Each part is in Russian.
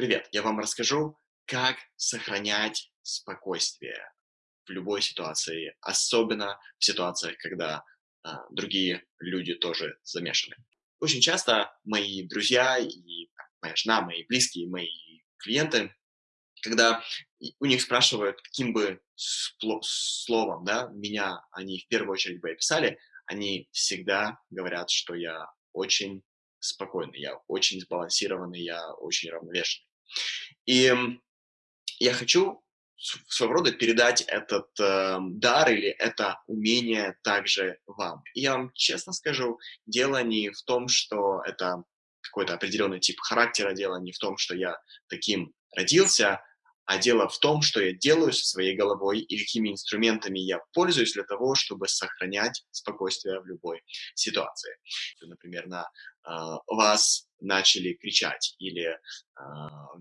Привет! Я вам расскажу, как сохранять спокойствие в любой ситуации, особенно в ситуациях, когда а, другие люди тоже замешаны. Очень часто мои друзья и моя жена, мои близкие, мои клиенты, когда у них спрашивают, каким бы словом да, меня они в первую очередь бы описали, они всегда говорят, что я очень спокойный, я очень сбалансированный, я очень равновешенный. И я хочу своего рода передать этот э, дар или это умение также вам. И я вам честно скажу, дело не в том, что это какой-то определенный тип характера, дело не в том, что я таким родился, а дело в том, что я делаю со своей головой и какими инструментами я пользуюсь для того, чтобы сохранять спокойствие в любой ситуации. Например, на э, вас начали кричать, или э,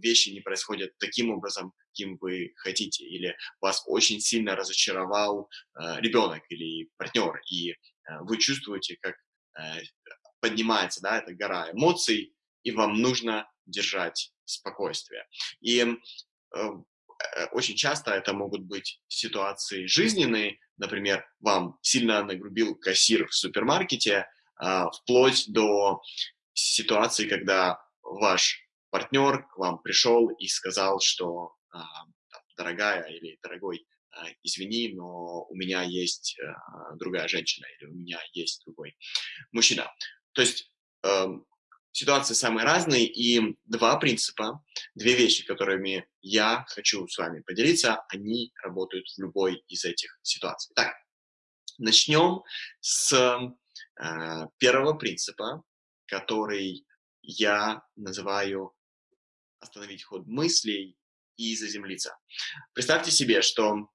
вещи не происходят таким образом, каким вы хотите, или вас очень сильно разочаровал э, ребенок или партнер, и э, вы чувствуете, как э, поднимается да, эта гора эмоций, и вам нужно держать спокойствие. И очень часто это могут быть ситуации жизненные, например, вам сильно нагрубил кассир в супермаркете, а, вплоть до ситуации, когда ваш партнер к вам пришел и сказал, что а, дорогая или дорогой, а, извини, но у меня есть другая женщина или у меня есть другой мужчина. То есть эм, ситуации самые разные, и два принципа, две вещи, которыми я хочу с вами поделиться, они работают в любой из этих ситуаций. Так, начнем с э, первого принципа, который я называю остановить ход мыслей и заземлиться. Представьте себе, что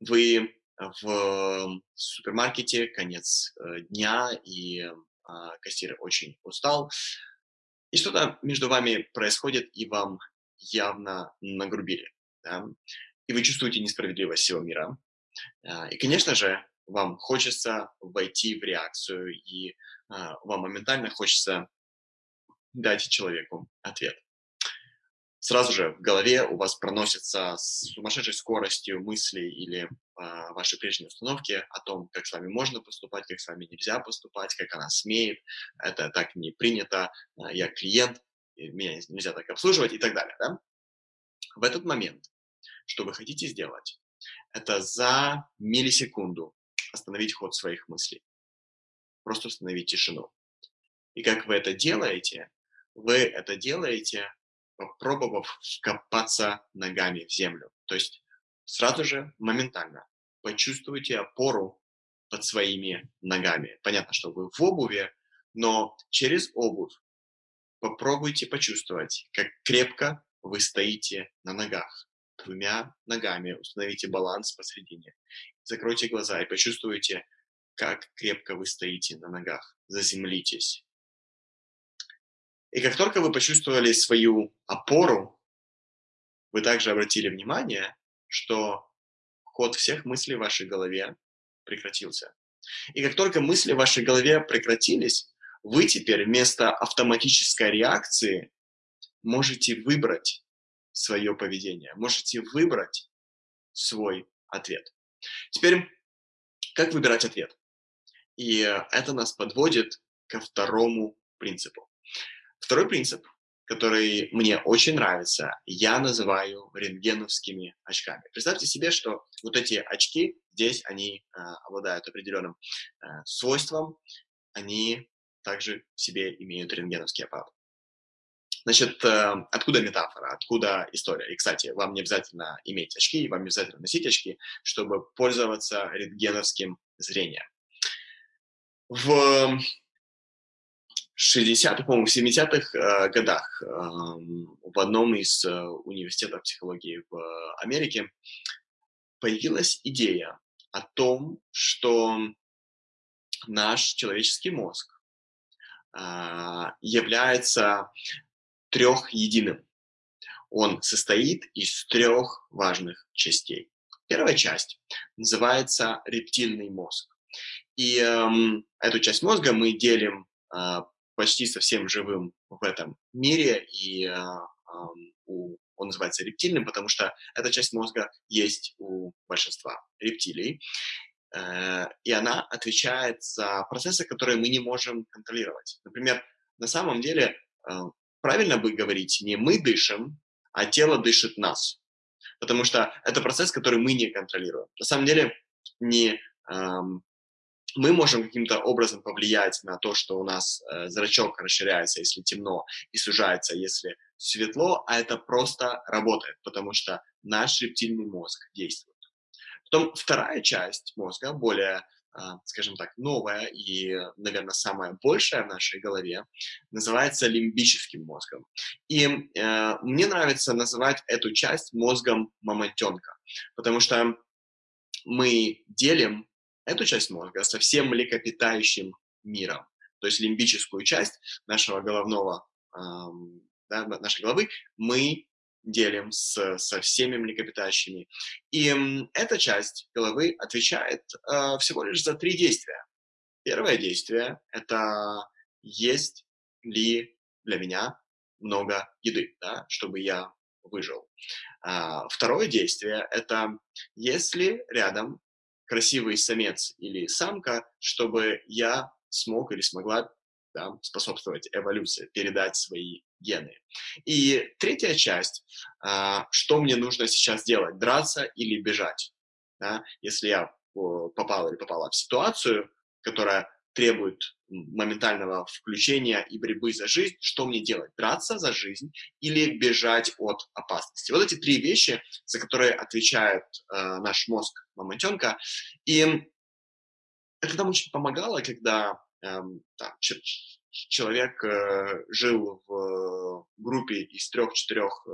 вы в супермаркете, конец э, дня, и а, кассир очень устал, и что-то между вами происходит, и вам явно нагрубили, да? и вы чувствуете несправедливость всего мира. А, и, конечно же, вам хочется войти в реакцию, и а, вам моментально хочется дать человеку ответ сразу же в голове у вас проносятся с сумасшедшей скоростью мысли или э, ваши прежние установки о том, как с вами можно поступать, как с вами нельзя поступать, как она смеет, это так не принято, э, я клиент, меня нельзя так обслуживать и так далее. Да? В этот момент, что вы хотите сделать, это за миллисекунду остановить ход своих мыслей. Просто установить тишину. И как вы это делаете? Вы это делаете попробовав вкопаться ногами в землю. То есть сразу же, моментально почувствуйте опору под своими ногами. Понятно, что вы в обуви, но через обувь попробуйте почувствовать, как крепко вы стоите на ногах. Двумя ногами установите баланс посередине. Закройте глаза и почувствуйте, как крепко вы стоите на ногах. Заземлитесь. И как только вы почувствовали свою опору, вы также обратили внимание, что ход всех мыслей в вашей голове прекратился. И как только мысли в вашей голове прекратились, вы теперь вместо автоматической реакции можете выбрать свое поведение, можете выбрать свой ответ. Теперь, как выбирать ответ? И это нас подводит ко второму принципу. Второй принцип, который мне очень нравится, я называю рентгеновскими очками. Представьте себе, что вот эти очки, здесь они э, обладают определенным э, свойством, они также в себе имеют рентгеновский аппарат. Значит, э, откуда метафора, откуда история? И, кстати, вам не обязательно иметь очки, вам не обязательно носить очки, чтобы пользоваться рентгеновским зрением. В 60-х, по-моему, в 70-х э, годах э, в одном из э, университетов психологии в Америке появилась идея о том, что наш человеческий мозг э, является трехединым. Он состоит из трех важных частей. Первая часть называется рептильный мозг. И э, эту часть мозга мы делим э, почти совсем живым в этом мире, и э, у, он называется рептильным, потому что эта часть мозга есть у большинства рептилий, э, и она отвечает за процессы, которые мы не можем контролировать. Например, на самом деле э, правильно бы говорить не мы дышим, а тело дышит нас, потому что это процесс, который мы не контролируем. На самом деле не эм, мы можем каким-то образом повлиять на то, что у нас э, зрачок расширяется, если темно, и сужается, если светло, а это просто работает, потому что наш рептильный мозг действует. Потом вторая часть мозга, более, э, скажем так, новая и, наверное, самая большая в нашей голове, называется лимбическим мозгом. И э, мне нравится называть эту часть мозгом мамонтенка, потому что мы делим эту часть мозга со всем млекопитающим миром. То есть лимбическую часть нашего головного, эм, да, нашей головы мы делим с, со всеми млекопитающими. И эта часть головы отвечает э, всего лишь за три действия. Первое действие – это есть ли для меня много еды, да, чтобы я выжил. А, второе действие – это если рядом красивый самец или самка, чтобы я смог или смогла да, способствовать эволюции, передать свои гены. И третья часть, а, что мне нужно сейчас делать, драться или бежать. Да? Если я попал или попала в ситуацию, которая требует моментального включения и борьбы за жизнь, что мне делать? Драться за жизнь или бежать от опасности? Вот эти три вещи, за которые отвечает э, наш мозг мамонтенка. И это нам очень помогало, когда э, там, человек э, жил в группе из трех-четырех э,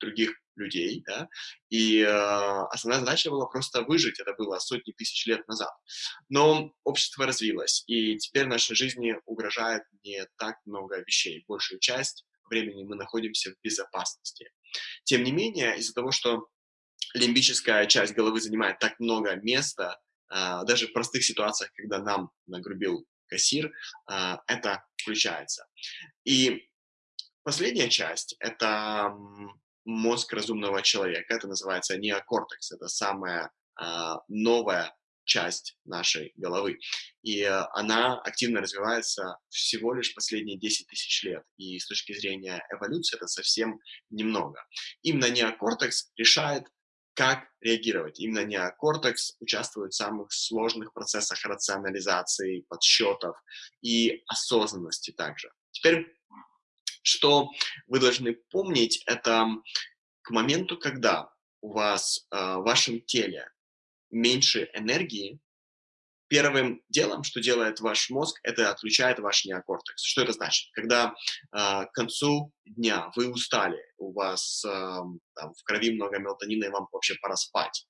других людей, да, и э, основная задача была просто выжить, это было сотни тысяч лет назад. Но общество развилось, и теперь нашей жизни угрожает не так много вещей, большую часть времени мы находимся в безопасности. Тем не менее, из-за того, что лимбическая часть головы занимает так много места, э, даже в простых ситуациях, когда нам нагрубил кассир, э, это включается. И последняя часть — это мозг разумного человека. Это называется неокортекс. Это самая э, новая часть нашей головы. И э, она активно развивается всего лишь последние 10 тысяч лет. И с точки зрения эволюции это совсем немного. Именно неокортекс решает, как реагировать. Именно неокортекс участвует в самых сложных процессах рационализации, подсчетов и осознанности также. Теперь что вы должны помнить, это к моменту, когда у вас э, в вашем теле меньше энергии, первым делом, что делает ваш мозг, это отключает ваш неокортекс. Что это значит? Когда э, к концу дня вы устали, у вас э, там, в крови много мелатонина, и вам вообще пора спать,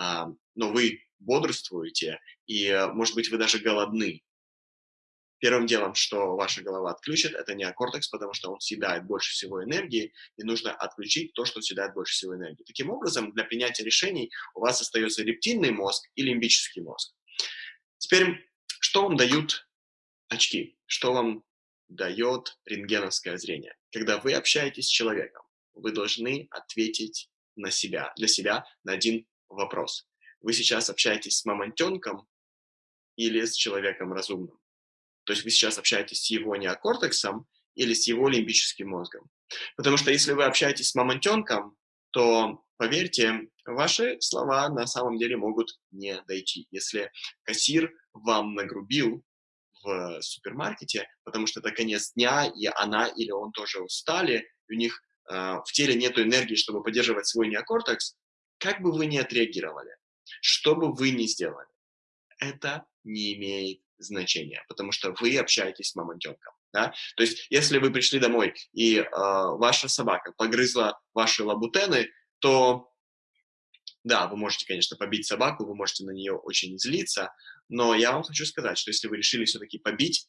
э, но вы бодрствуете, и, э, может быть, вы даже голодны, Первым делом, что ваша голова отключит, это неокортекс, потому что он съедает больше всего энергии, и нужно отключить то, что съедает больше всего энергии. Таким образом, для принятия решений у вас остается рептильный мозг и лимбический мозг. Теперь, что вам дают очки? Что вам дает рентгеновское зрение? Когда вы общаетесь с человеком, вы должны ответить на себя, для себя на один вопрос. Вы сейчас общаетесь с мамонтенком или с человеком разумным? То есть вы сейчас общаетесь с его неокортексом или с его лимбическим мозгом. Потому что если вы общаетесь с мамонтенком, то, поверьте, ваши слова на самом деле могут не дойти. Если кассир вам нагрубил в супермаркете, потому что это конец дня, и она или он тоже устали, у них э, в теле нет энергии, чтобы поддерживать свой неокортекс, как бы вы ни отреагировали, что бы вы ни сделали, это не имеет значения, потому что вы общаетесь с мамонтенком. Да? То есть, если вы пришли домой и э, ваша собака погрызла ваши лабутены, то да, вы можете, конечно, побить собаку, вы можете на нее очень злиться, но я вам хочу сказать, что если вы решили все-таки побить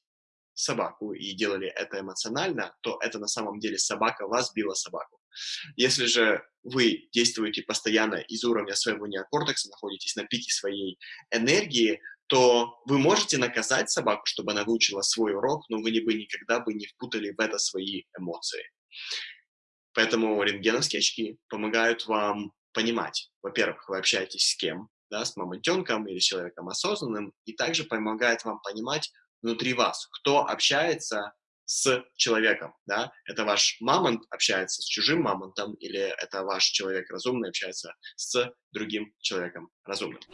собаку и делали это эмоционально, то это на самом деле собака вас била собаку. Если же вы действуете постоянно из уровня своего неокортекса, находитесь на пике своей энергии, то вы можете наказать собаку, чтобы она выучила свой урок, но вы бы никогда бы не впутали в это свои эмоции. Поэтому рентгеновские очки помогают вам понимать, во-первых, вы общаетесь с кем, да, с мамонтенком или с человеком осознанным, и также помогает вам понимать внутри вас, кто общается с человеком, да, это ваш мамонт общается с чужим мамонтом, или это ваш человек разумный общается с другим человеком разумным.